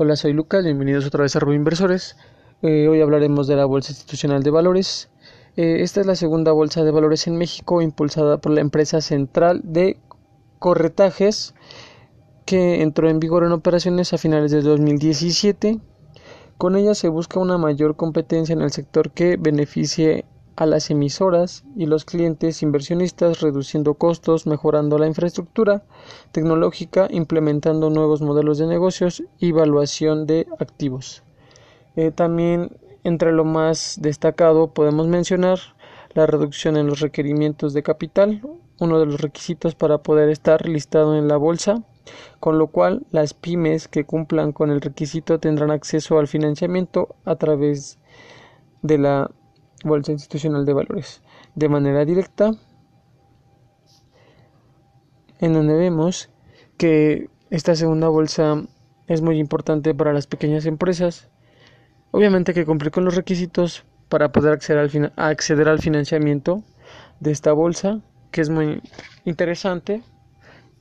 Hola, soy Lucas, bienvenidos otra vez a Rubio Inversores. Eh, hoy hablaremos de la Bolsa Institucional de Valores. Eh, esta es la segunda bolsa de valores en México impulsada por la empresa central de corretajes que entró en vigor en operaciones a finales de 2017. Con ella se busca una mayor competencia en el sector que beneficie a las emisoras y los clientes inversionistas, reduciendo costos, mejorando la infraestructura tecnológica, implementando nuevos modelos de negocios y evaluación de activos. Eh, también entre lo más destacado podemos mencionar la reducción en los requerimientos de capital, uno de los requisitos para poder estar listado en la bolsa, con lo cual las pymes que cumplan con el requisito tendrán acceso al financiamiento a través de la Bolsa Institucional de Valores de manera directa, en donde vemos que esta segunda bolsa es muy importante para las pequeñas empresas. Obviamente que cumplir con los requisitos para poder acceder al, acceder al financiamiento de esta bolsa, que es muy interesante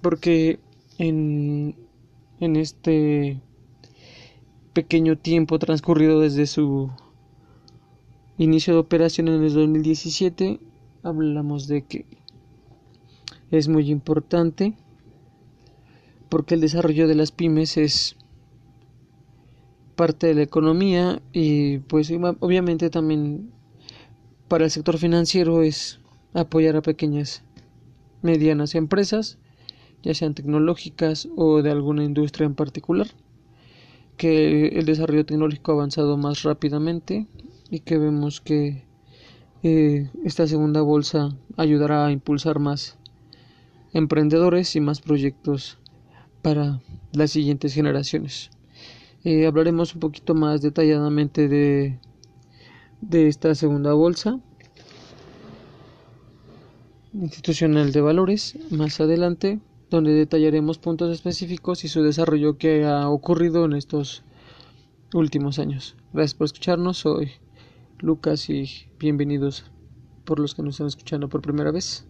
porque en, en este pequeño tiempo transcurrido desde su inicio de operación en el 2017 hablamos de que es muy importante porque el desarrollo de las pymes es parte de la economía y pues obviamente también para el sector financiero es apoyar a pequeñas medianas empresas ya sean tecnológicas o de alguna industria en particular que el desarrollo tecnológico ha avanzado más rápidamente y que vemos que eh, esta segunda bolsa ayudará a impulsar más emprendedores y más proyectos para las siguientes generaciones. Eh, hablaremos un poquito más detalladamente de, de esta segunda bolsa institucional de valores más adelante donde detallaremos puntos específicos y su desarrollo que ha ocurrido en estos últimos años. Gracias por escucharnos. Soy Lucas y bienvenidos por los que nos están escuchando por primera vez.